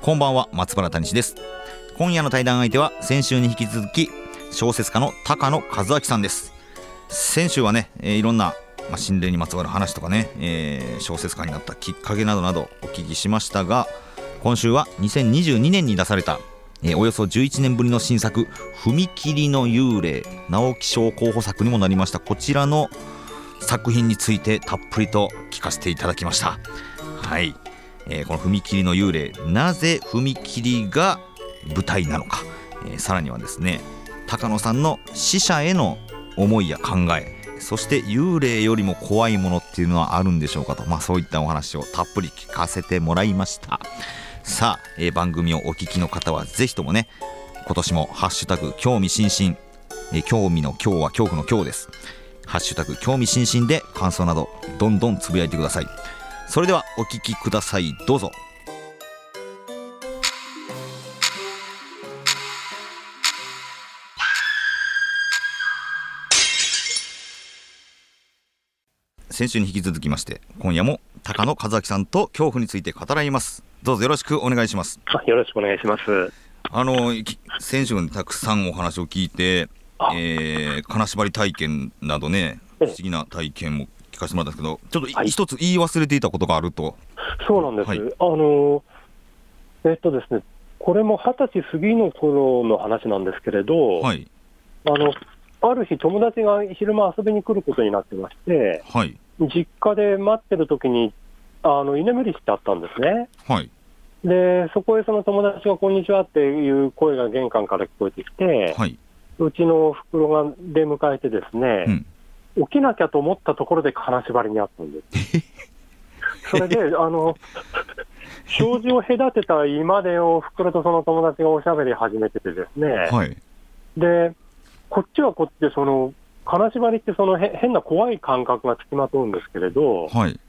こんばんは松原谷氏です。今夜の対談相手は先週に引き続き小説家の高野和明さんです。先週はね、えー、いろんな、まあ、心霊にまつわる話とかね、えー、小説家になったきっかけなどなどお聞きしましたが今週は2022年に出されたえー、およそ11年ぶりの新作「踏切の幽霊」直木賞候補作にもなりました。こちらの作品についてたっぷりと聞かせていただきました。はい、えー、この踏切の幽霊なぜ踏切が舞台なのか、えー、さらにはですね高野さんの死者への思いや考えそして幽霊よりも怖いものっていうのはあるんでしょうかと、まあ、そういったお話をたっぷり聞かせてもらいました。さあ、えー、番組をお聞きの方はぜひともね今年も「ハッシュタグ興味津々」えー、興味の今日は恐怖の今日です。ハッシュタグ興味津々で感想などどんどんつぶやいてください。それではお聞きください。どうぞ。先週に引き続きまして今夜も高野和明さんと恐怖について語らいます。どうぞよろしくお願いします。よろしくお願いします。あの先週にたくさんお話を聞いてえー、金縛り体験などね、不思議な体験も聞かせてもらったんですけど、ちょっと一つ言い忘れていたことがあると。そうなんです、はい、あのえっとですね、これも二十歳過ぎの頃の話なんですけれど、はい、あのある日、友達が昼間遊びに来ることになってまして、はい、実家で待ってる時にあに居眠りしてあったんですね。はい、で、そこへその友達がこんにちはっていう声が玄関から聞こえてきて、はい、うちの袋が出迎えてですね、うん、起きなきゃと思ったところで金縛りにあったんです。それで、あの、障子を隔てた居間でお袋とその友達がおしゃべり始めててですね、はい、で、こっちはこっちで、その、金縛りってそのへ変な怖い感覚がつきまとうんですけれど、はい、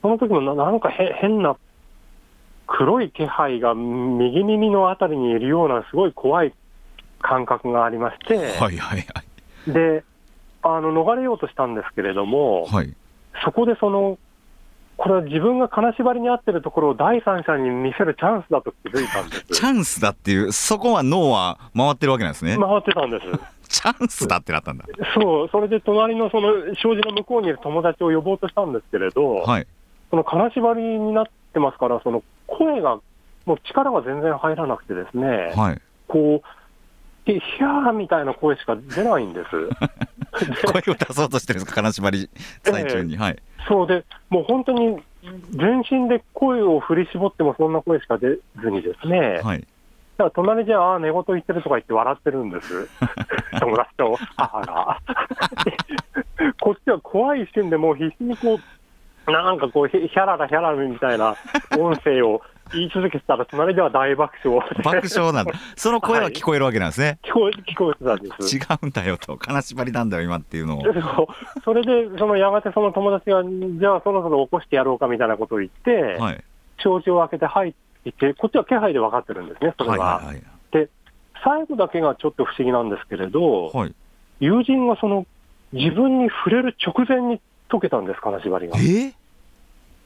その時もななんかへ変な黒い気配が右耳のあたりにいるようなすごい怖い感覚がありまして、はいはいはい、であの逃れようとしたんですけれども、はい、そこでその、これは自分が金縛りに遭ってるところを第三者に見せるチャンスだと気づいたんですチャンスだっていう、そこは脳は回ってるわけなんですね。回ってたんです。チャンスだってなったんだ。そう、それで隣のその障子の向こうにいる友達を呼ぼうとしたんですけれど、はい、その金縛りになってますから、その声が、もう力が全然入らなくてですね、はい、こう、ヒャーみたいな声しか出ないんです。声を出そうとしてるんですか、金縛り最中に。えー、はい、そうで、もう本当に全身で声を振り絞ってもそんな声しか出ずにですね、はい、だから隣じゃああ、寝言言ってるとか言って笑ってるんです、友達と母が。こっちは怖い一瞬でもう必死にこう、なんかこう、ヒャララヒャララみたいな音声を言い続けてたら、隣では大爆笑。爆笑なんだ。その声は聞こえるわけなんですね。聞こえ、聞こえてたんです。違うんだよと、金縛りなんだよ、今っていうのを。それで、そのやがてその友達が、じゃあそろそろ起こしてやろうかみたいなことを言って、はい、障子を開けて入って、こっちは気配で分かってるんですね、それは。はいはいはい、で、最後だけがちょっと不思議なんですけれど、はい、友人がその、自分に触れる直前に解けたんです、金縛りが。え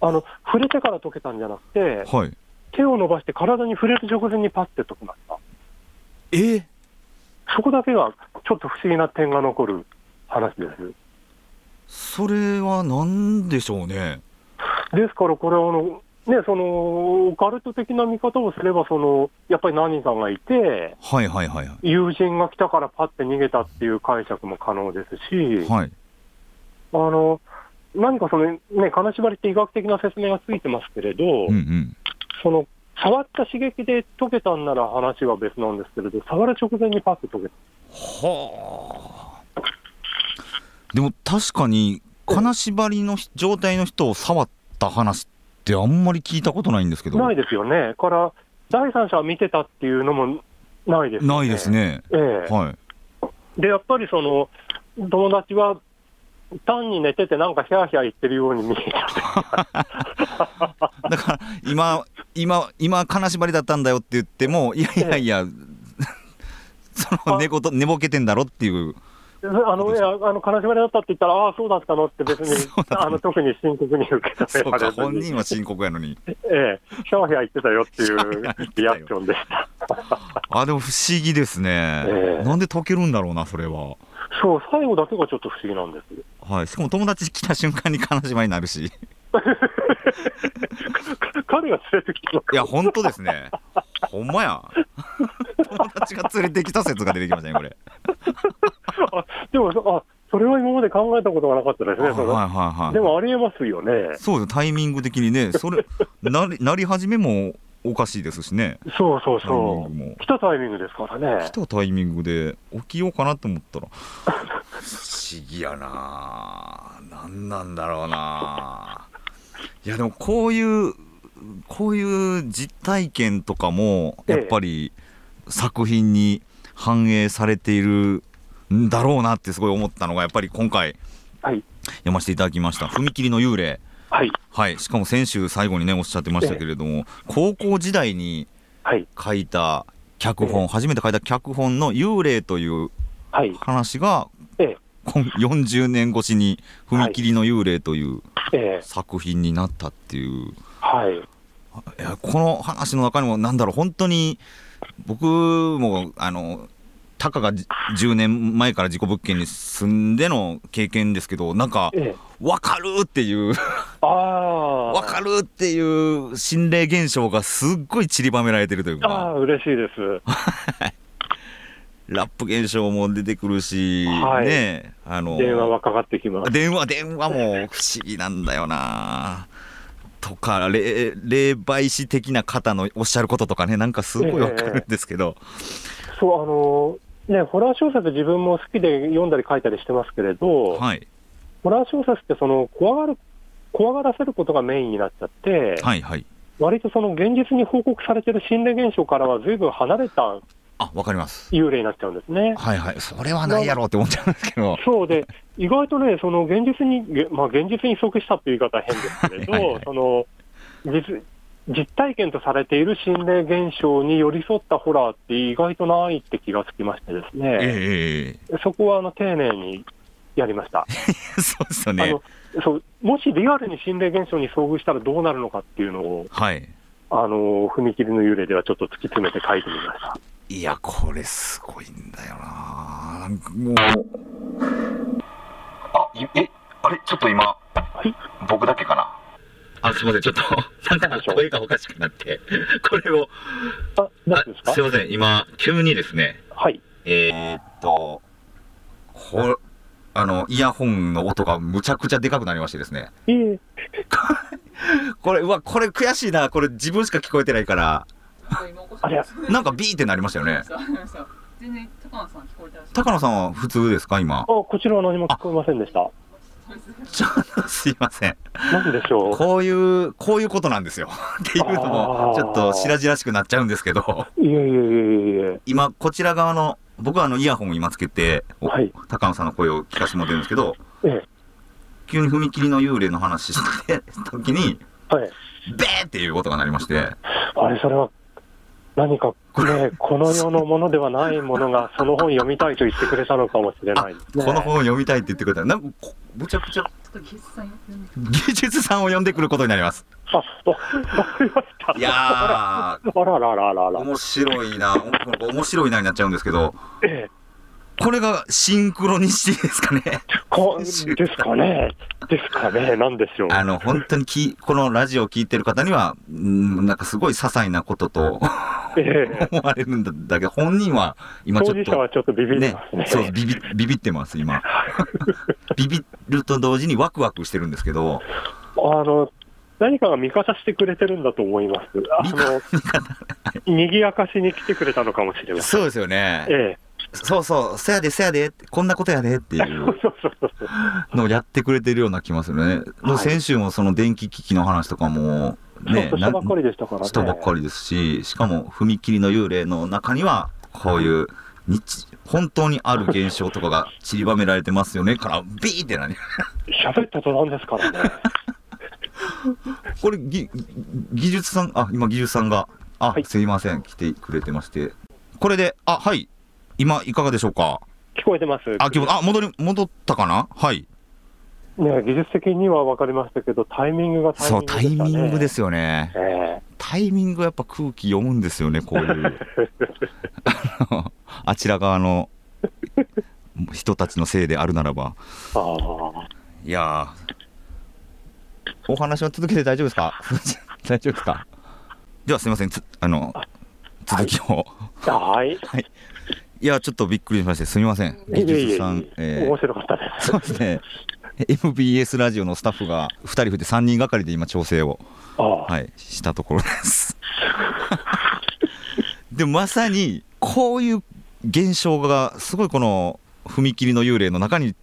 あの触れてから解けたんじゃなくて、はい、手を伸ばして体に触れる直前にパッて解きました。え？そこだけがちょっと不思議な点が残る話です。それは何でしょうね？ですから、これあの、ね、そのオカルト的な見方をすればその、やっぱり何人かがいて、はいはいはい、友人が来たからパッて逃げたっていう解釈も可能ですし、はい、あの何かその、ね、金縛りって医学的な説明がついてますけれど、うんうん、その触った刺激で溶けたんなら話は別なんですけれど、触る直前にパッと溶けた。はあ。でも確かに、金縛りの状態の人を触った話っってあんまり聞いたことないんですけど。ないですよね。から第三者は見てたっていうのもないです、ね、ないですね。ええはい。で、やっぱりその、友達は、単に寝ててなんかヒャーヒャー言ってるように見えた。だから、今、今、今、金縛りだったんだよって言っても、いやいやいや、ええ、その寝言、寝ぼけてんだろっていう。あの、いや、あの、金縛りだったって言ったら、ああ、そうだったのって別に、あの、特に深刻に受け止められず本人は深刻やのに。ええ、シャワヒャ言ってたよっていう リアクションでした。あ、でも不思議ですね、ええ。なんで解けるんだろうな、それは。そう、最後だけがちょっと不思議なんです。はい、しかも友達来た瞬間に金縛りになるし。彼が連れてきたのいや、本当ですね。ほんまや。友達が連れてきた説が出てきましたね、これ。あでもあ、それは今まで考えたことがなかったですね、はいはいはい、でもありえますよね。そうです、タイミング的にね、それなりなり始めもおかしいですしね。そうそうそう。来たタイミングですからね。来たタイミングで起きようかなと思ったら、不思議やな何なんだろうないやでもこういうこういう実体験とかもやっぱり作品に反映されているんだろうなってすごい思ったのがやっぱり今回読ませていただきました「踏切の幽霊」はい、はい、しかも先週最後にねおっしゃってましたけれども、高校時代に書いた脚本、初めて書いた脚本の「幽霊」という話が、40年越しに「踏切の幽霊」という作品になったっていう、はい、いやこの話の中にもなんだろう。本当に僕もあのたかが10年前から事故物件に住んでの経験ですけど、なんか、分かるっていう。分 かるっていう心霊現象がすっごい散りばめられてるというか。ああ、嬉しいです。ラップ現象も出てくるし、はい、ねあの電話はかかってきます。電話電話も不思議なんだよな。とか霊霊媒師的な方のおっしゃることとかねなんかすごいわかるんですけど、えー、そうあのね、ホラー小説、自分も好きで読んだり書いたりしてますけれど、はい、ホラー小説ってその怖がる、怖がらせることがメインになっちゃって、はいはい、割とその現実に報告されてる心霊現象からはずいぶん離れたあ、わかります。幽霊になっちゃうんですね。はいはい。それはないやろうって思っちゃうんですけど。そうで、意外とね、その現実に、まあ現実に即したっていう言い方は変ですけれど、はいはいはい、その、実、実体験とされている心霊現象に寄り添ったホラーって意外とないって気がつきましてですね、えー、そこはあの丁寧にやりました。そうですよねあのそうもしリアルに心霊現象に遭遇したらどうなるのかっていうのを、はい、あの踏切の幽霊ではちょっと突き詰めて書いてみました。いや、これすごいんだよな。なんかもう。あ、え、あれ？ちょっと今、はい、僕だけかな？あ、すみません、ちょっと、なんか声がおかしくなって、これを、あ、何ですか？すみません、今、急にですね、はい。えー、っと、ほ、あの、イヤホンの音がむちゃくちゃでかくなりましてですね。ええ これ、うわ、これ悔しいな。これ自分しか聞こえてないから。あれなんかビーってなりましたよね。全然高野さん聞こえて高野さんは普通ですか今？あ、こちらは何も聞こえませんでした。ちょっとすいません。なんでしょう？こういう、こういうことなんですよ。っていうのも、ちょっと白々しくなっちゃうんですけど。いやいやいやいや今、こちら側の、僕はあの、イヤホンを今つけて、はい、高野さんの声を聞かせてもらってるんですけど、ええ、急に踏切の幽霊の話して時に、はい、ベーっていう音が鳴りまして。あれ、それは何かね、この世のものではないものが、その本読みたいと言ってくれたのかもしれない、ね、この本を読みたいって言ってくれた。なんか、むちゃくちゃ、芸術さんを呼んでくることになります。あ、わかりました。いやー、あららららら。面白いな、面白いなになっちゃうんですけど、ええ、これがシンクロニシティですかね。こですかね。ですかね。なんでしょう。あの、本当にき、このラジオを聞いてる方には、んなんかすごい些細なことと、え思われるんだけど、本人は今ちょっと。はちょっとビビってますね。ねそうビビ、ビビってます、今。ビビると同時にワクワクしてるんですけど。あの、何かが味方してくれてるんだと思います。あの、賑やかしに来てくれたのかもしれません。そうですよね。ええ。そうそう。そやでそやで。こんなことやでっていう。のをやってくれてるような気ますよね、はい、先週もその電気機器の話とかもねしたばっかりでしたからね。したばっかりですししかも踏切の幽霊の中にはこういう日本当にある現象とかが散りばめられてますよね。からビーって何喋ったとなんですからね。これぎ技術さんあ今技術さんがあ、はい、すいません。来てくれてまして。これであはい今いかがでしょうか？聞こえてます。ああ戻り戻ったかな？はい。ね、技術的には分かりましたけど、タイミングがタイミング、ね、そう、タイミングですよね、えー、タイミングやっぱ空気読むんですよね、こういう。あちら側の人たちのせいであるならば。いやお話は続けて大丈夫ですか？大丈夫ですか？ではすみません、あの続きを。はい。はいいや、ちょっとびっくりしまして、すみません。技術さん。えー、面白かったです。そうですね。MBS ラジオのスタッフが2人増えて3人がかりで今調整を、はい、したところです でまさにこういう現象がすごいこの踏切の幽霊の中に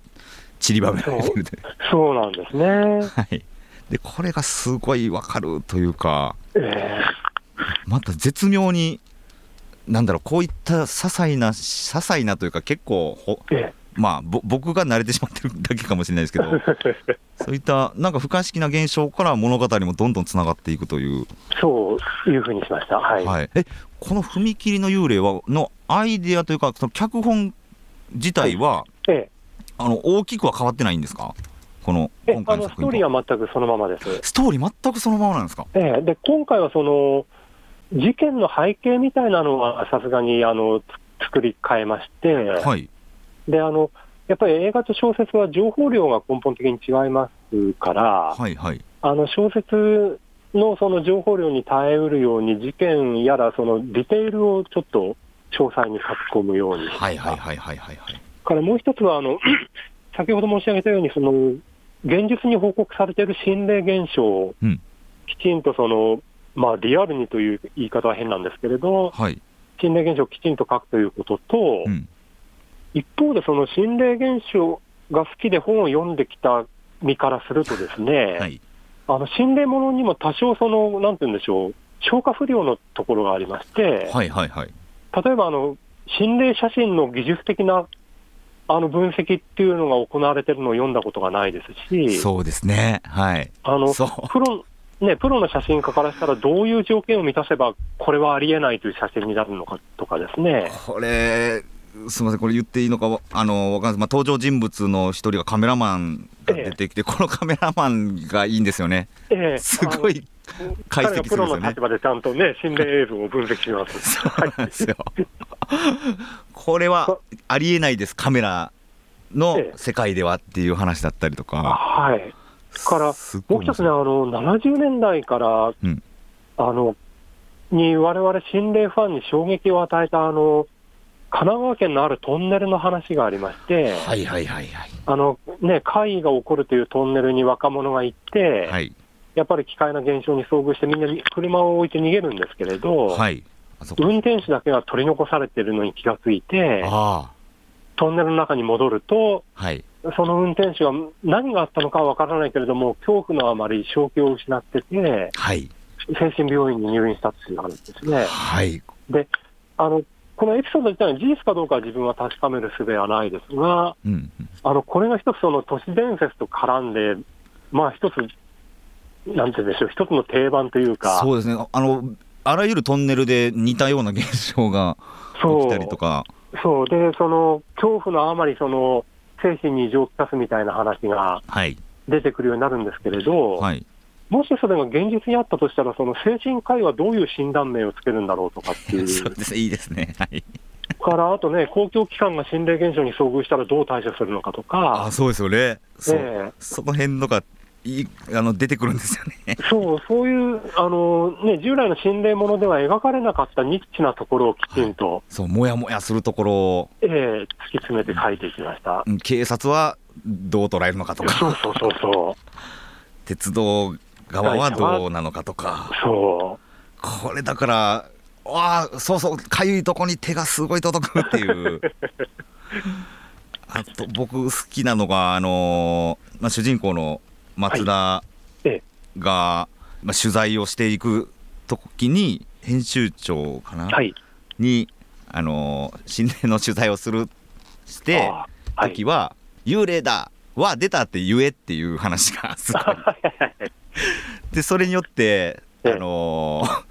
散りばめられてるそうなんですね、はい、でこれがすごい分かるというか、えー、また絶妙になんだろうこういった些細な些細なというか結構ほ、えーまあ、僕が慣れてしまってるだけかもしれないですけど そういったなんか不可思議な現象から物語もどんどんつながっていくという。そういうふうにしました、はい、はい、えこの踏切の幽霊はのアイデアというかその脚本自体は、ええ、あの大きくは変わってないんですか？この今回のストーリーは全くそのままです。ストーリー全くそのままなんですか、ええ、で今回はその事件の背景みたいなのはさすがにあの作り変えまして、はい。であのやっぱり映画と小説は情報量が根本的に違いますから、はいはい、あの小説のその情報量に耐えうるように、事件やらそのディテールをちょっと詳細に書き込むように。はいはいはいはいはい、からもう一つはあの、先ほど申し上げたように、その現実に報告されている心霊現象をきちんとその、まあ、リアルにという言い方は変なんですけれど、はい、心霊現象をきちんと書くということと、うん。一方で、その心霊現象が好きで本を読んできた身からするとですね、はい、あの心霊ものにも多少その、なんて言うんでしょう、消化不良のところがありまして、はいはいはい、例えばあの心霊写真の技術的なあの分析っていうのが行われてるのを読んだことがないですし、そうですね、はい、あのプロね、プロの写真家からしたら、どういう条件を満たせば、これはありえないという写真になるのかとかですね。これすみません、これ言っていいのか、あのわかんないまあ、登場人物の一人がカメラマンが出てきて、ええ、このカメラマンがいいんですよね、ええ、すごい解析するんですよね。プロの立場でちゃんとね、心霊映像を分析します。そうなんですよ。これはありえないです、カメラの世界ではっていう話だったりとか。はい。から、もう一つね、あの70年代から、うん、あのに、われわれ心霊ファンに衝撃を与えた、あの神奈川県のあるトンネルの話がありまして、はいはいはいはい。あのね、怪異が起こるというトンネルに若者が行って、はい、やっぱり奇怪な現象に遭遇して、みんな車を置いて逃げるんですけれど、はい、運転手だけが取り残されているのに気がついて、トンネルの中に戻ると、はい、その運転手は何があったのかは分からないけれども、恐怖のあまり正気を失ってて、はい、精神病院に入院したっていう話ですね。はい、であのこのエピソード自体は事実かどうかは自分は確かめる術はないですが、うん、あのこれが一つ、その都市伝説と絡んで、まあ一つ、なんて言うんでしょう、一つの定番というか。そうですねあのあらゆるトンネルで似たような現象が起きたりとか。そうで、その恐怖のあまり、その精神に異常をきたすみたいな話が出てくるようになるんですけれど、はいもしそれが現実にあったとしたら、その精神科医はどういう診断名をつけるんだろうとかっていう。そうですいいですね。はい。からあとね、公共機関が心霊現象に遭遇したらどう対処するのかとか、あそうですよね、そ,、えー、その辺のがいあの出てくるんですよね。そう、そういうあの、ね、従来の心霊ものでは描かれなかったニッチなところをきちんと、はい、そう、もやもやするところを、えー、突き詰めて書いていきました、うん、警察はどう捉えるのかとか、そうそうそうそう。鉄道側はどうなのかとか、そう。これだから、ああそうそうかゆいとこに手がすごい届くっていう。あと僕好きなのがあのー、まあ、主人公の松田が、まあ、取材をしていく時に編集長かな、はい、にあのー、心霊の取材をするして時は、幽霊だは出たって言えっていう話がすごい。でそれによってあのー、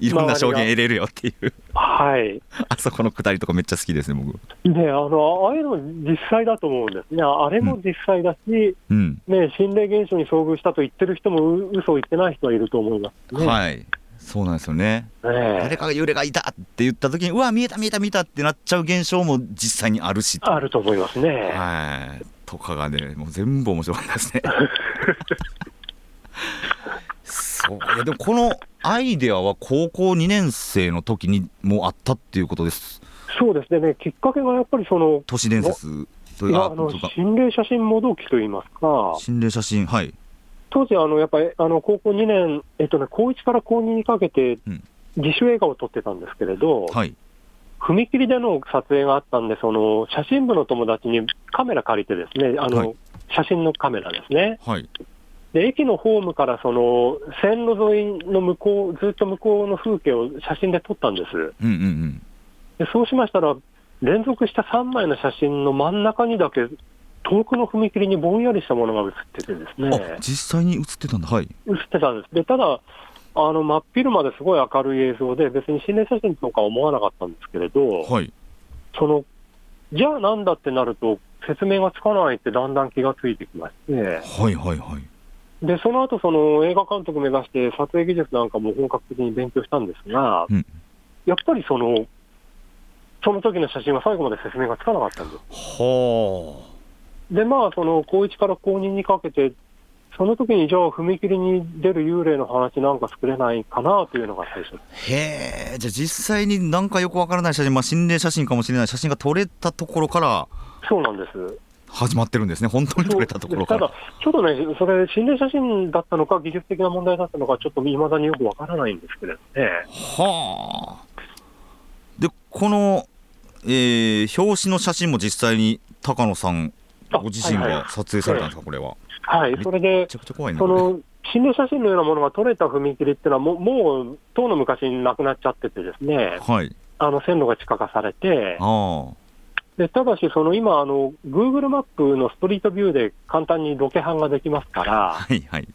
いろんな証言得れるよっていう。はい、あそこのくだりとかめっちゃ好きですね、僕。ねあのああいうの実際だと思うんですね、あれも実際だし、うん、ね、心霊現象に遭遇したと言ってる人も嘘を言ってない人はいると思います、ね、はい。そうなんですよね、誰かが幽霊がいたって言った時に、うわ、見えた、見えた、見えたってなっちゃう現象も実際にあるしあると思いますね。はい。とかがね、もう全部面白かったですね。そう。いやでもこのアイデアは高校2年生の時にもあったっていうことです。そうですね、きっかけがやっぱりその都市伝説というあの心霊写真もどきといいますか、心霊写真、はい、当時あの、やっぱりあの高校2年、えっとね、高1から高2にかけて、自主映画を撮ってたんですけれど、はい、踏切での撮影があったんで、その写真部の友達にカメラ借りてですね、あの、はい、写真のカメラですね。はいで駅のホームからその線路沿いの向こう、ずっと向こうの風景を写真で撮ったんです。うんうんうん、でそうしましたら、連続した3枚の写真の真ん中にだけ、遠くの踏切にぼんやりしたものが写っててですね。実際に写ってたんだ、はい。写ってたんです。でただあの真っ昼まですごい明るい映像で、別に心霊写真とか思わなかったんですけれど、はい、そのじゃあなんだってなると、説明がつかないってだんだん気がついてきまして、はいはいはい、で、その後その映画監督目指して、撮影技術なんかも本格的に勉強したんですが、うん、やっぱりその、その時の写真は最後まで説明がつかなかったんです。はで、まあ、その高1から高2にかけて、その時にじゃあ、踏切に出る幽霊の話なんか作れないかなというのが最初へえ、じゃあ実際になんかよくわからない写真、まあ、心霊写真かもしれない写真が撮れたところから、そうなんです。始まってるんですね、本当に撮れたところただ、ちょっとね、それ、心霊写真だったのか、技術的な問題だったのか、ちょっといまだによくわからないんですけれどね。はあ。で、この、えー、表紙の写真も実際に高野さんご自身が撮影されたんですか、これは？はい、それで、その心霊写真のようなものが撮れた踏切っていうのはも、もう、とうの昔になくなっちゃっててですね、はい、あの線路が地下化されて、あでただし、その今あの、Google マップのストリートビューで簡単にロケハンができますから、はいはい、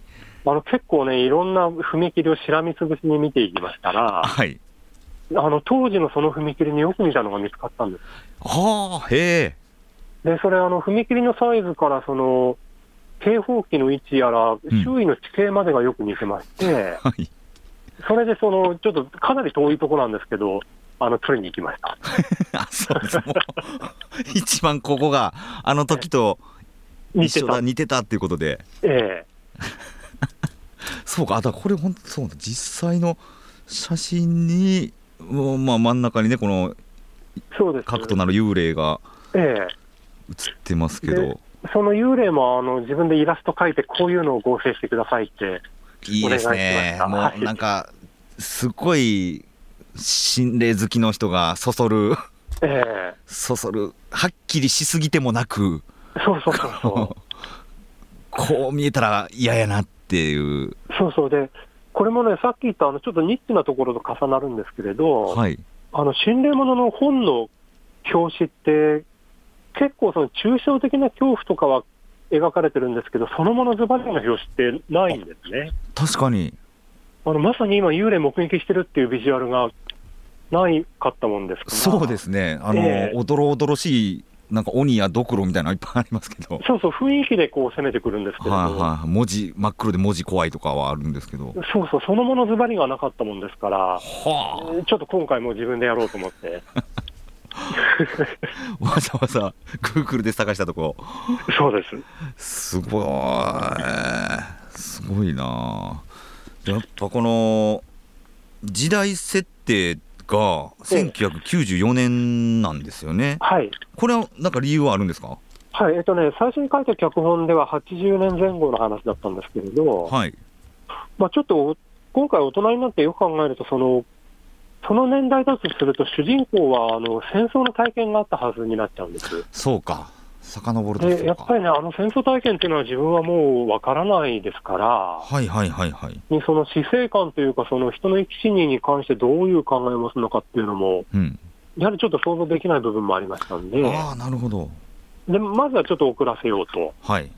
あの結構ね、いろんな踏切をしらみつぶしに見ていきましたら、はい、あの当時のその踏切によく似たのが見つかったんです。はあ、へえ。で、それ、あの踏切のサイズからその警報器の位置やら、周囲の地形までがよく似てまして、う んはい、それでそのちょっとかなり遠いところなんですけど、あの取りに行きました。あそうです一番ここがあの時と一緒だ似てた。っていうことで。ええ。そうかあだこれ本当そうだ。実際の写真に、まあ、真ん中にねこの核となる幽霊が写ってますけど、ええ、その幽霊もあの自分でイラスト描いてこういうのを合成してくださいっていいですね。もうなんかすごい心霊好きの人がそそる、ええ、そそる。はっきりしすぎてもなく。そうそうそうそう。こう見えたら嫌やなっていう。そうそう。でこれもねさっき言ったあのちょっとニッチなところと重なるんですけれど、はい、あの心霊ものの本の表紙って結構その抽象的な恐怖とかは描かれてるんですけどそのものズバリの表紙ってないんですね。確かにあのまさに今幽霊目撃してるっていうビジュアルがないかったもんですか？そうですね、あの、えー、おどろおどろしい、なんか鬼やドクロみたいなのいっぱいありますけど、そうそう、雰囲気でこう攻めてくるんですけど、はいはい、文字、真っ黒で文字怖いとかはあるんですけど、そうそう、そのものズバリがなかったもんですから、はあ、ちょっと今回も自分でやろうと思って。わざわざグーグルで探したとこ。そうです。すごい。すごいなやっぱこの時代設定が1994年なんですよね。はい。これはなんか理由はあるんですか？はい、えっとね、最初に書いた脚本では80年前後の話だったんですけれど、はい。まあちょっと、今回大人になってよく考えると、その、その年代だとすると、主人公はあの戦争の体験があったはずになっちゃうんです。そうか遡るでやっぱりね、あの戦争体験っていうのは自分はもうわからないですから、はいはいはいはい。にその死生観というか、その人の生き死にに関してどういう考えを持つのかっていうのも、うん。やはりちょっと想像できない部分もありましたんで、ああなるほど。でまずはちょっと遅らせようと。はい。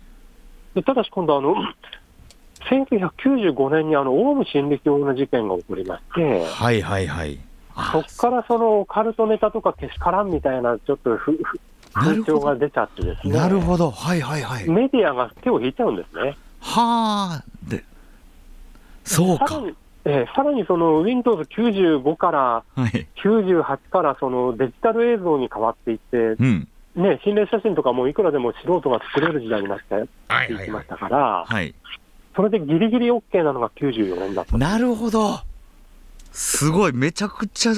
でただし今度あの、1995年にあのオウム真理教の事件が起こりまして、はいはいはい。あそこからそのカルトネタとかけしからんみたいな、ちょっとふふ風なるほど。潮が出ちゃってですね、なるほど。はいはいはい。メディアが手を引いちゃうんですね。はあでそうか。さらにえーさらにその Windows95 からはい。98からそのデジタル映像に変わっていって、うん。ね、心霊写真とかもいくらでも素人が作れる時代になってはいはいはい。いきましたから、はい。それでギリギリ OK なのが94年だった。なるほど。すごい。めちゃくちゃ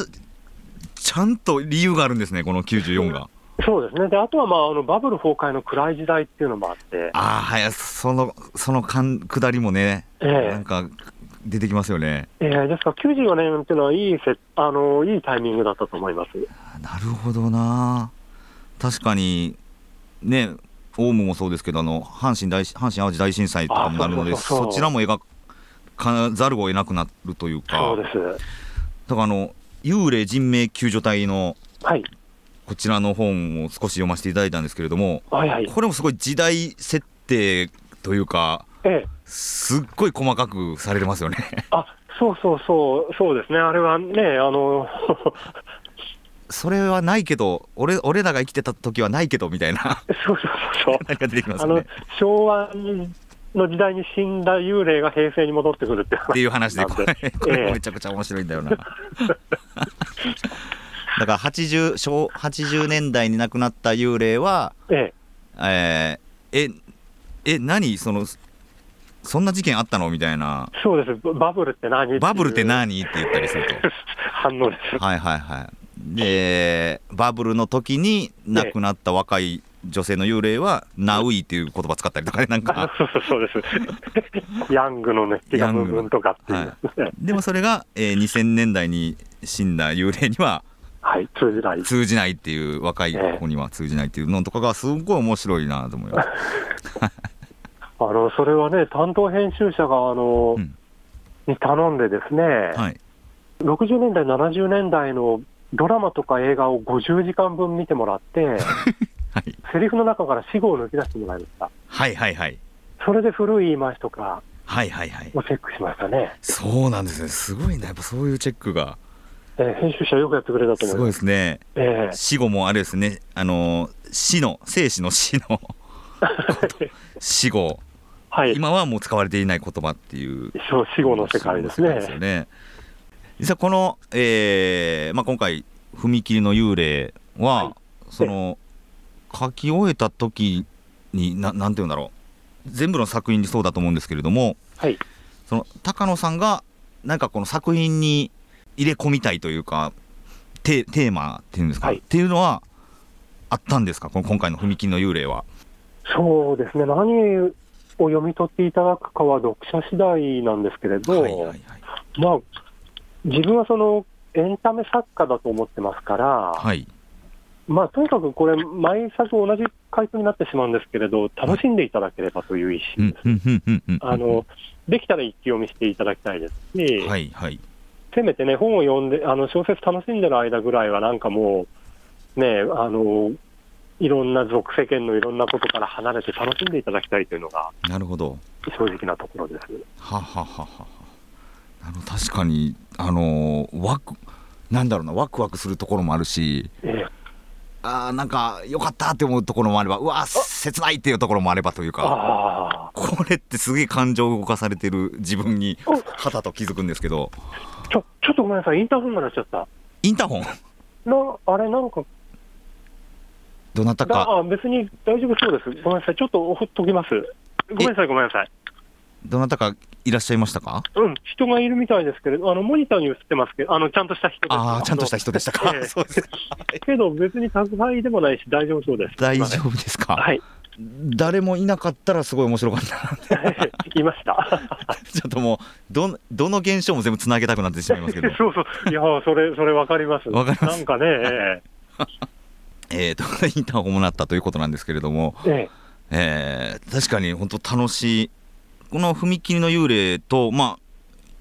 ちゃんと理由があるんですねこの94がそうですね。で、あとはまあ、あの、バブル崩壊の暗い時代っていうのもあって、ああはいそのそのかん下りもねええなんか出てきますよねえーですから94年っていうのはいいせあの、いいタイミングだったと思います。なるほどな確かにねオウムもそうですけどあの阪神大阪神・淡路大震災とかもなるのでそちらも描かざるを得なくなるというかそうです。だからあの幽霊人命救助隊のはい。こちらの本を少し読ませていただいたんですけれどもはいはい。これもすごい時代設定というかええ。すっごい細かくされてますよね。あ、そうそうそう、そうですね。あれはね、あの、それはないけど俺俺らが生きてた時はないけどみたいな。そうそうそう何 か出てきますあの昭和にの時代に死んだ幽霊が平成に戻ってくるってっていう話でこれこれええめちゃくちゃ面白いんだよな。だから80小80年代に亡くなった幽霊は、ええ。ーええ何そのそんな事件あったの？みたいな。え、そうです。バブルって何？バブルってい何？って言ったりすると。う 反応です。はいはいはい。でバブルの時に亡くなった若い女性の幽霊はナウイっていう言葉使ったりとかねなんあか。そうです。ヤングの熱気が部分とかっていう。ですね。でもそれが、えー2000年代に死んだ幽霊にははい、通じない。通じないっていう若い子には通じないっていうのとかがすごい面白いなと思います。あの、それはね、担当編集者が、あの、うん。に頼んでですね、はい、60年代、70年代のドラマとか映画を50時間分見てもらって、はい、セリフの中から死語を抜き出してもらいました。はいはいはい。それで古い言い回しとかはいはいはい。をチェックしましたね。そうなんですね。すごいね。やっぱそういうチェックがえー編集者よくやってくれたとすごい思いま。ですすね。え死後もあれですね。あの死の生死の死のえ 死後。はい、今はもう使われていない言葉っていう。そう死後の世界です死後の世界ですよね。ね。実はこの、えーまあ、今回踏切の幽霊は、はい。その書き終えた時にななんて言うんだろう。全部の作品にそうだと思うんですけれどもはい、その高野さんがなんかこの作品に入れ込みたいというかテテーマっていうんですか、はい。っていうのはあったんですか？この今回の踏切の幽霊は。そうですね、何を読み取っていただくかは読者次第なんですけれど、はいはいはい。まあ、自分はそのエンタメ作家だと思ってますから、はい。まあ、とにかくこれ、毎作同じ回答になってしまうんですけれど、楽しんでいただければという意うん思です。あのできたら一気読みしていただきたいですし、はいはいせめてね、本を読んで、あの小説楽しんでる間ぐらいは、なんかもう、ね、あのいろんな俗世間のいろんなことから離れて楽しんでいただきたいというのがなるほど。正直なところです。はははは。はあの確かにあのーワクなんだろうなワクワクするところもあるしええ。あーなんかよかったって思うところもあればうわ切ないっていうところもあればというかあこれってすげえ感情を動かされてる自分にお。はたと気づくんですけど。あ、ちょ、ちょっとごめんなさい、インターホンが鳴っちゃった。インターホン？な、あれ、なんか、どなたかあ、別に大丈夫そうです。ごめんなさい、ちょっとほっときます。ごめんなさい、ごめんなさい。どなたかいらっしゃいましたか？うん、人がいるみたいですけれど、あの、モニターに映ってますけど、あの、ちゃんとした人。ああちゃんとした人でしたか、ええそうですかけど、別に宅配でもないし、大丈夫そうです。大丈夫ですか、はい。誰もいなかったらすごい面白かったいました。ちょっともうどどの現象も全部つなげたくなってしまいますけど。そうそう。いやそれそれ分かります。わかります。なんかねええ。ー、とインターホンもなったということなんですけれども、ええ。ー確かに本当楽しい。この踏切の幽霊とまあ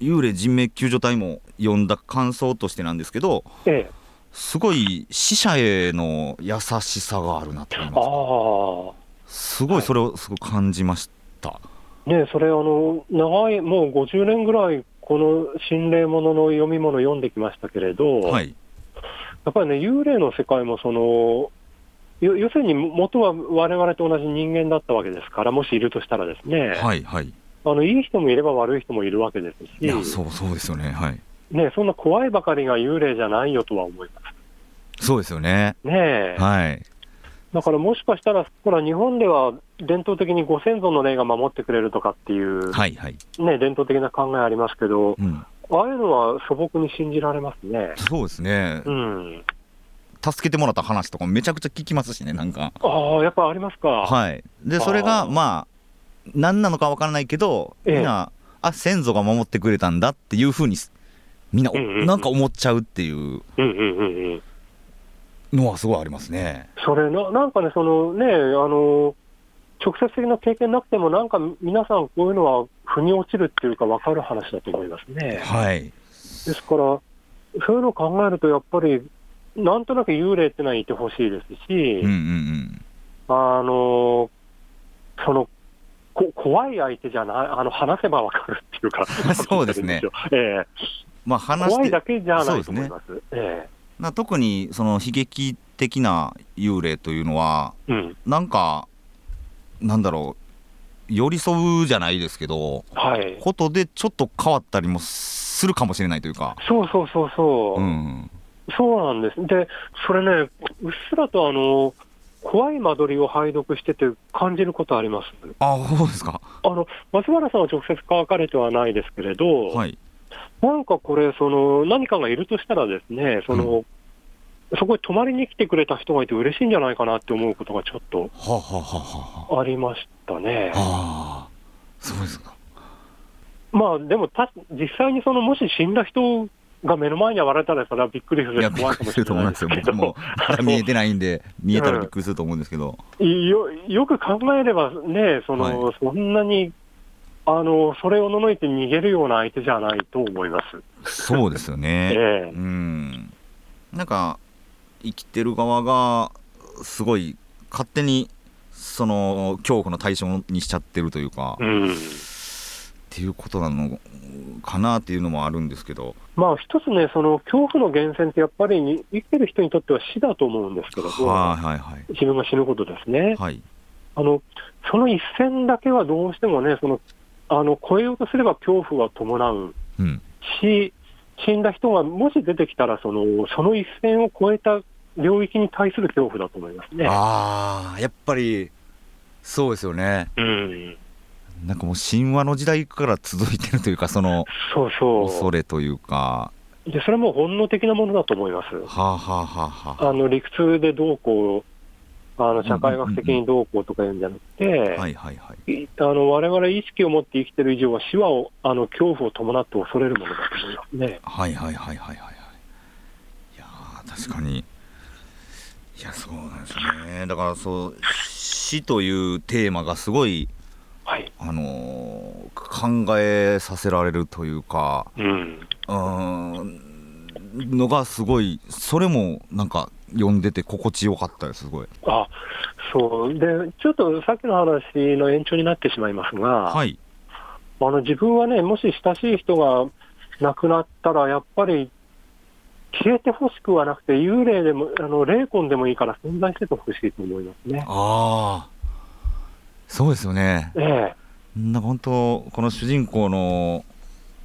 幽霊人命救助隊も読んだ感想としてなんですけどええ。すごい死者への優しさがあるなと思いえます。あすごいそれをすごい感じました、あねそれあの長いもう50年ぐらいこの心霊ものの読み物読んできましたけれど、はい。やっぱりね、幽霊の世界もその、よ要するに元は我々と同じ人間だったわけですから、もしいるとしたらですね、はいはい。あのいい人もいれば悪い人もいるわけですいやし、そうそうですよね。はい。ね、そんな怖いばかりが幽霊じゃないよとは思いまそうですよね。す。ねえ。はいだからもしかしたら、ほら、日本では伝統的にご先祖の霊が守ってくれるとかっていう、はいはい。ね、伝統的な考えありますけど、うん。ああいうのは素朴に信じられますね。そうですね。うん、助けてもらった話とかもめちゃくちゃ聞きますしねなんか。ああ、やっぱありますか。はい。でそれがまあ何なのかわからないけどええ。みんなあ先祖が守ってくれたんだっていうふうにみんなうんうん。なんか思っちゃうっていう。うんうんうんうんのはすごいありますね。それな、なんかね、そのね、あの、直接的な経験なくても、なんか皆さん、こういうのは腑に落ちるっていうか、分かる話だと思いますね。はい。ですから、そういうのを考えると、やっぱり、なんとなく幽霊ってのはいてほしいですし、うんうんうん。あの、その、こ怖い相手じゃない、あの話せば分かるっていうか、そうですね。ええ。まあ話怖いだけじゃないとそうですね。思います。えな特にその悲劇的な幽霊というのはえうん、なんかなんだろう寄り添うじゃないですけどはい。ことでちょっと変わったりもするかもしれないというかそうそうそうそう。うんそうなんです。で、それね、うっすらとあの、怖い間取りを拝読してて感じることあります？あそうですかあの、松原さんは直接書かれてはないですけれど、はいなんかこれ、その、何かがいるとしたらですね、その、そこに泊まりに来てくれた人がいて嬉しいんじゃないかなって思うことがちょっとはあ、はあはあは。ありましたね。あ、。はあそうですか。まあでもた、実際にその、もし死んだ人が目の前に現れたら、それはびっくりするいやびっ怖いかもしれくりすると思いないですけど。も見えてないんで見えたらびっくりすると思うんですけど、よよく考えればね、そのはそんなにあのそれをののいて逃げるような相手じゃないと思います。そうですよね、ええ。うん。なんか生きてる側がすごい勝手にその恐怖の対象にしちゃってるというか、っうん、ていうことなのかなっていうのもあるんですけど。まあ一つね、その恐怖の源泉ってやっぱりに生きてる人にとっては死だと思うんですけれど、はいはいはい。自分が死ぬことですね。はい。あのその一線だけはどうしてもね、そのあの超えようとすれば恐怖は伴ううんし、死んだ人がもし出てきたらその、その一線を越えた領域に対する恐怖だと思いますね。ああやっぱりそうですよねうんなんかもう神話の時代から続いてるというかそのそうそ恐れというかう。で、それはもう本能的なものだと思います。はあはあはあはああの理屈でどうこう、あの社会学的にどうこうとか言うんじゃなくて、はいはいはいいあの我々意識を持って生きてる以上は死はをあの恐怖を伴って恐れるものだと思いますね。はいはいはいはいはいはいいやー確かにいやそうなんですよねだからそう死というテーマがすごいはい。あのー考えさせられるというかうん。うーんのがすごいそれもなんか読んでて心地よかったですすごいあ、そう。で、ちょっとさっきの話の延長になってしまいますが、はいあの自分はね、もし親しい人が亡くなったら、やっぱり消えてほしくはなくて、幽霊でも、あの霊魂でもいいから存在しててほしいと思いますね。ああそうですよねええ。なんか本当この主人公の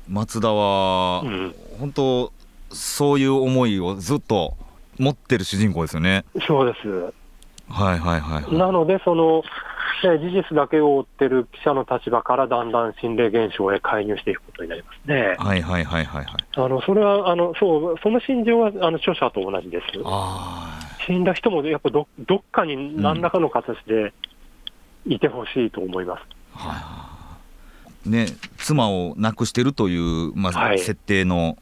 松田は、うん本当そういう思いをずっと持ってる主人公ですよねそうです。はいはいはいはいなので、その、ね事実だけを追ってる記者の立場からだんだん心霊現象へ介入していくことになりますね。はいはいはいはいはいあのそれはあのそう、その心情はあの著者と同じです。あ死んだ人もやっぱどどっかに何らかの形で、いてほしいと思います。はあ、ね、妻を亡くしてるという、まあ、はい、設定の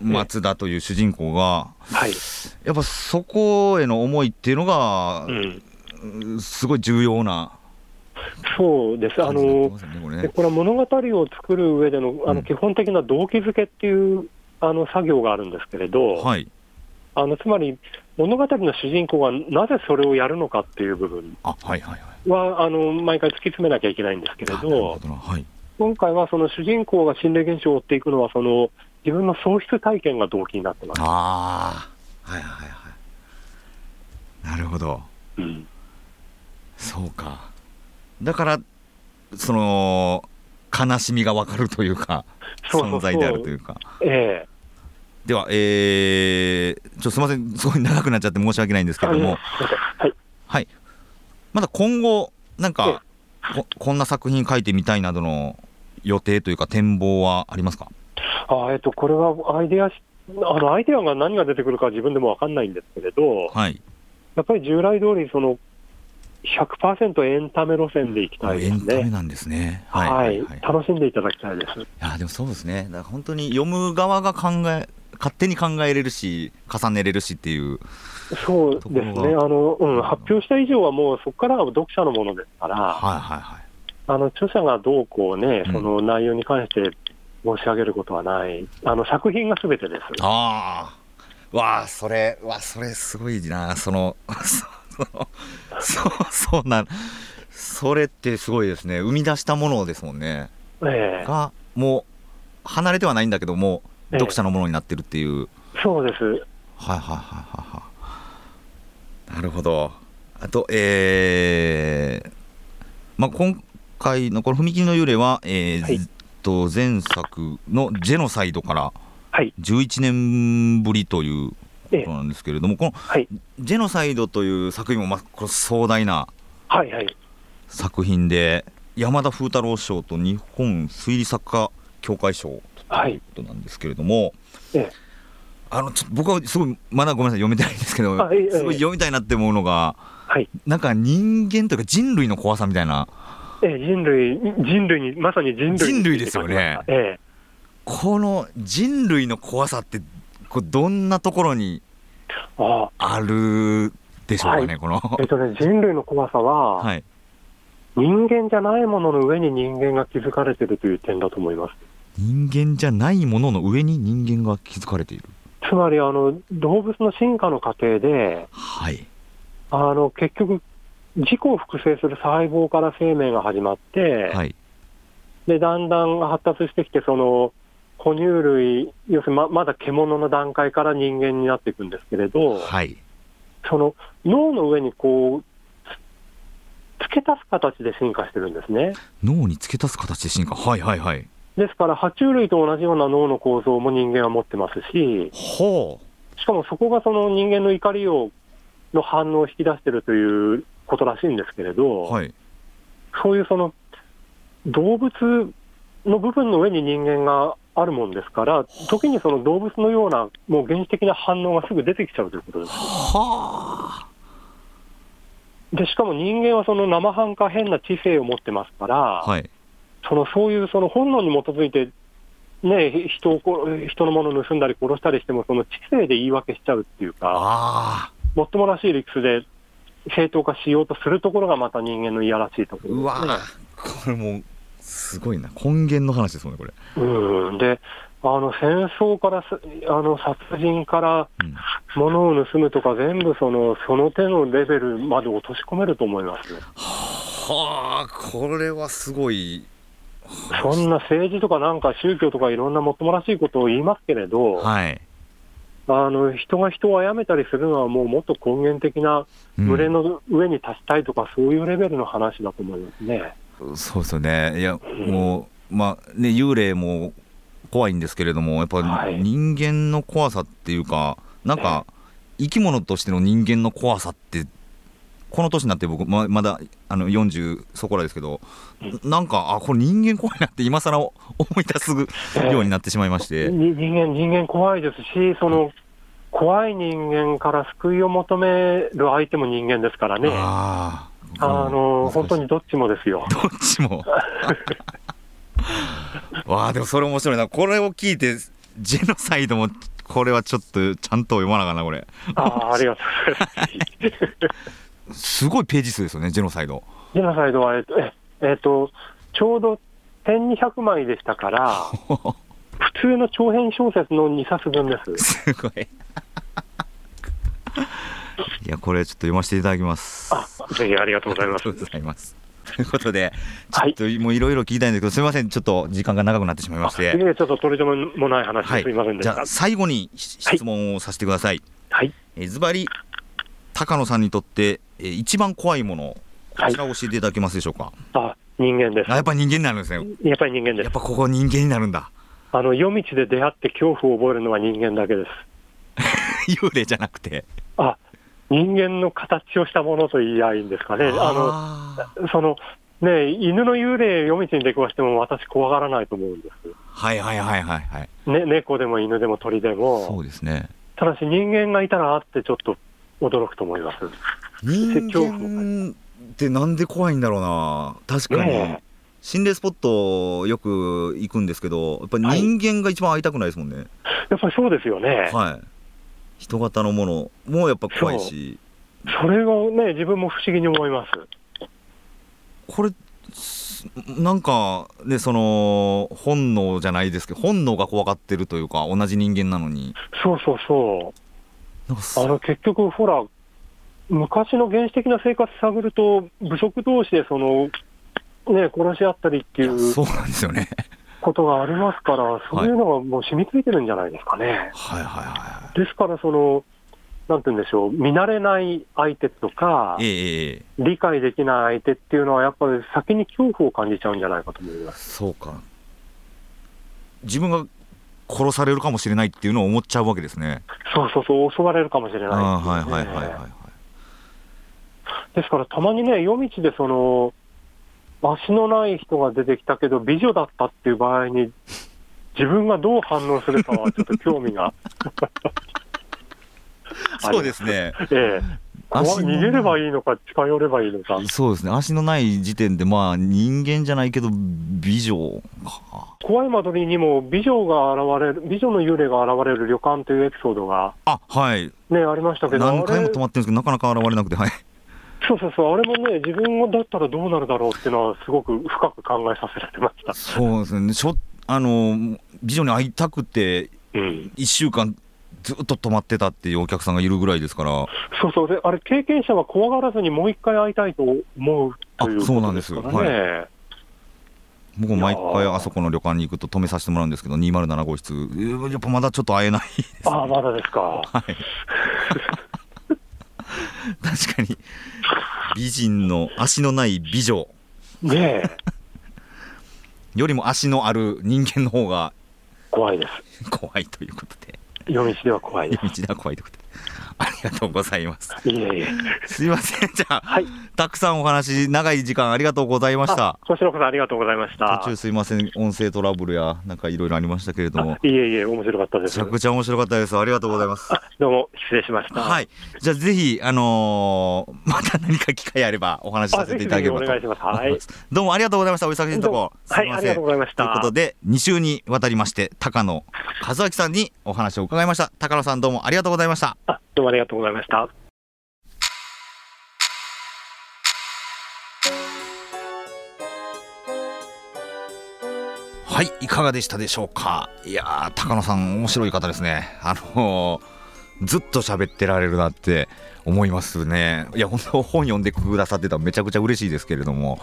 松田という主人公が、はい、やっぱそこへの思いっていうのが、うん、すごい重要な。そうです、あの、ね、これは物語を作る上でのあの基本的な動機づけっていう、うん、あの作業があるんですけれど、はい、あのつまり物語の主人公がなぜそれをやるのかっていう部分は、はいはいはい、あの毎回突き詰めなきゃいけないんですけれど、はい、今回はその主人公が心霊現象を追っていくのは、その自分の喪失体験が動機になってます。あはいはいはい。なるほど。うん、そうか。だからその悲しみが分かるというか存在であるというか。ええーでは、えー、ちょすみません、すごい長くなっちゃって申し訳ないんですけれども、はい、はい、まだ今後、なんかこ、こんな作品書いてみたいなどの予定というか、展望はありますか？あ、えっと、これはアイデアあのアイデアが何が出てくるか自分でも分かんないんですけれど、はい、やっぱり従来通りそり、100%エンタメ路線でいきたいですね。エンタメなんですね。はい、はい、楽しんでいただきたいです。いやでもそうですね。だから本当に読む側が考え勝手に考えれるし、重ねれるしっていう。そうですね、あのうん、発表した以上はもうそこからが読者のものですから、はいはいはい、あの著者がどうこうね、その内容に関して申し上げることはない、あの作品がすべてです。ああ、わあ、それ、わそれすごいな、その、そうそうな、それってすごいですね、生み出したものですもんね。ええ。ー、が、もう、離れてはないんだけども、読者のものになってるっていう、えー、そうです。はいはいはいはいなるほど。あとえー、まあ今回のこの踏切の幽霊は、えー、はい、と前作の「ジェノサイド」から11年ぶりということなんですけれども、この、はい、ジェノサイドという作品も、まあ、これ壮大な作品で、山田風太郎賞と日本推理作家協会賞ということなんですけれども、はい、あのちょ僕はすごいまだごめんなさい読めてないんですけど、すごい読みたいなって思うのが、はい、なんか人間というか人類の怖さみたいな。ええ、人類人類にまさに人類人類ですよね、ええ、この人類の怖さってこどんなところにあるでしょうかね、はい、この、えっとね、人類の怖さは、はい、人間じゃないものの上に人間が築かれてるという点だと思います。人間じゃないものの上に人間が築かれている。つまりあの動物の進化の過程で、はい、あの結局、自己を複製する細胞から生命が始まって、はい、でだんだん発達してきて、その哺乳類、要するにままだ獣の段階から人間になっていくんですけれど、はい、その脳の上にこう、付け足す形で進化してるんですね。脳に付け足す形で進化、はいはいはい。ですから、爬虫類と同じような脳の構造も人間は持ってますし、ほうしかもそこがその人間の怒りをの反応を引き出しているということらしいんですけれど、はい、そういうその動物の部分の上に人間があるもんですから、時にその動物のような、もう原始的な反応がすぐ出てきちゃうということです。はでしかも人間はその生半可変な知性を持ってますから、はい、そのそういうその本能に基づいて、ね、人を人のものを盗んだり殺したりしても、その知性で言い訳しちゃうっていうか、もっともらしい理屈で正当化しようとするところがまた人間のいやらしいところ。です、ね、うわこれもすごいな、根源の話ですもんね、これ。うん。であの戦争からあの殺人から物を盗むとか、全部そのその手のレベルまで落とし込めると思います、はあ、これはすごい。そんな政治とかなんか宗教とかいろんなもっともらしいことを言いますけれど、はい、あの人が人を殺めたりするのは、もうもっと根源的な群れの上に立ちたいとか、そういうレベルの話だと思いますね。そうですよね、いや、もう、まあね、幽霊も怖いんですけれども、やっぱ人間の怖さっていうか、なんか、生き物としての人間の怖さってこの年になって僕ままだあの40そこらですけどなんかあこれ人間怖いなって今更思い出すようになってしまいまして、えー、人間人間怖いですしその怖い人間から救いを求める相手も人間ですからね。ああの本当にどっちもですよ。どっちも。わあでもそれ面白いな。これを聞いてジェノサイドもこれはちょっとちゃんと読まなかなこれ。ああありがとうございます すごいページ数ですよねジェノサイド。ジェノサイドはえっとええっとちょうど1200枚でしたから 普通の長編小説の2冊分です。すごい。いやこれちょっと読ませていただきます。あぜひありがとうございます。ありがとうございます。ということで、ちょっともういろいろ聞きたいんですけど、すみません、ちょっと時間が長くなってしまいまして。ちょっと取り留めもない話、はい、すみませんでした。じゃあ、最後に質問をさせてください。はい。えズバリ、高野さんにとって、え一番怖いもの、こちらを教えていただけますでしょうか？はい、あ、人間です。あ、やっぱり人間になるんですね。やっぱり人間です。やっぱここ人間になるんだ。あの夜道で出会って恐怖を覚えるのは人間だけです。幽霊じゃなくて。あ、人間の形をしたものと言いやいいんですかね。あのそのね、犬の幽霊夜道に出くわしても私怖がらないと思うんです。はいはいはいはいはい。ね、猫でも犬でも鳥でも。そうですね。ただし人間がいたらあってちょっと驚くと思います。人間ってなんで怖いんだろうな。確かに。ね心霊スポットよく行くんですけど、やっぱり人間が一番会いたくないですもんね。はい、やっぱりそうですよね。はい。人型のものもやっぱ怖いし。それがね、自分も不思議に思います。これなんかねその本能じゃないですけど本能が怖がってるというか同じ人間なのにそうそうそうあの結局ほら昔の原始的な生活探ると部族同士でそのね殺し合ったりっていうそうなんですよね。ことがありますから、そういうのがもう染みついてるんじゃないですかね。はい。はいはい、ですからそのなんて言うんでしょう、見慣れない相手とか、え。理解できない相手っていうのは、やっぱり先に恐怖を感じちゃうんじゃないかと思います。そうか、自分が殺されるかもしれないっていうのを思っちゃうわけですね。そうそうそう、襲われるかもしれない、ね、はいはいはいはい、はい、ですから、たまにね、夜道でその、足のない人が出てきたけど、美女だったっていう場合に、自分がどう反応するかはちょっと興味が そうですね。ええ逃げればいいのか、近寄ればいいのか。そうですね、足のない時点で、まあ、人間じゃないけど、美女怖い間取りにも美女が現れる、美女の幽霊が現れる旅館というエピソードが、あはい。ね、ありましたけど、何回も泊まってるんですけど、なかなか現れなくて、はい。そうそうそう、あれもね、自分だったらどうなるだろうっていうのは、すごく深く考えさせられました。そうですね、しょあの美女に会いたくて、1週間ずっと泊まってたっていうお客さんがいるぐらいですから。そうそうで、あれ、経験者は怖がらずにもう一回会いたいと思うという、ね、そうなんです。よ、はい、僕も毎回あそこの旅館に行くと止めさせてもらうんですけど、207号室、やっぱまだちょっと会えない、ね、ああ、まだですか。はい。確かに。美人の足のない美女。ねえ。よりも足のある人間の方が怖いです。怖いということで夜道では怖いです。夜道では怖いってこと。ありがとうございます。いえいえ。すいません。じゃあ、はい、たくさんお話、長い時間ありがとうございました。こちらこそありがとうございました。途中すいません。音声トラブルや、なんかいろいろありましたけれども。いえいえ、面白かったです。めちゃくちゃ面白かったです。ありがとうございます。どうも、失礼しました。はい。じゃあ、ぜひ、あのー、また何か機会あれば、お話しさせていただければと思います。はい。どうもありがとうございました。お忙しいところ。はい、ありがとうございました。ということで、2週にわたりまして、高野和明さんにお話を伺いました。高野さん、どうもありがとうございました。どうもありがとうございました。はい、いかがでしたでしょうか？いや高野さん、面白い方ですね。あのー、ずっと喋ってられるなって思いますね。いや、本当、本読んでくださってたらめちゃくちゃ嬉しいですけれども、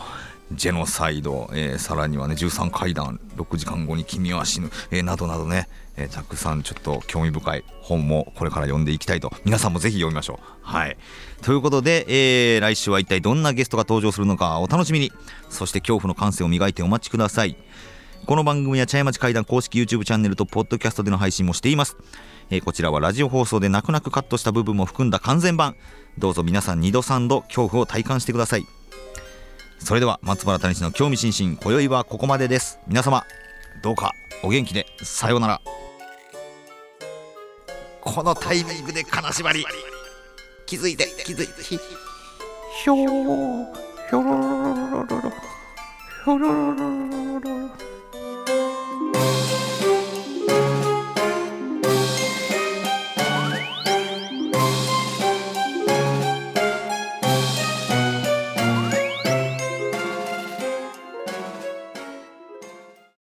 ジェノサイド、えー、さらにはね、13階段、6時間後に君は死ぬ、えー、などなどね、えー、たくさんちょっと興味深い本もこれから読んでいきたいと、皆さんもぜひ読みましょう。はい。ということで、えー、来週は一体どんなゲストが登場するのかお楽しみに。そして恐怖の感性を磨いてお待ちください。この番組は茶屋町会談公式 YouTube チャンネルとポッドキャストでの配信もしています、え、こちらはラジオ放送で泣く泣くカットした部分も含んだ完全版。どうぞ皆さん2度3度恐怖を体感してください。それでは松原谷氏の興味津々今宵はここまでです。皆様どうかお元気でさようなら。このタイミングで金縛り。気づいて気づいて。ひょーひょろろろろろろひょろろろろろろ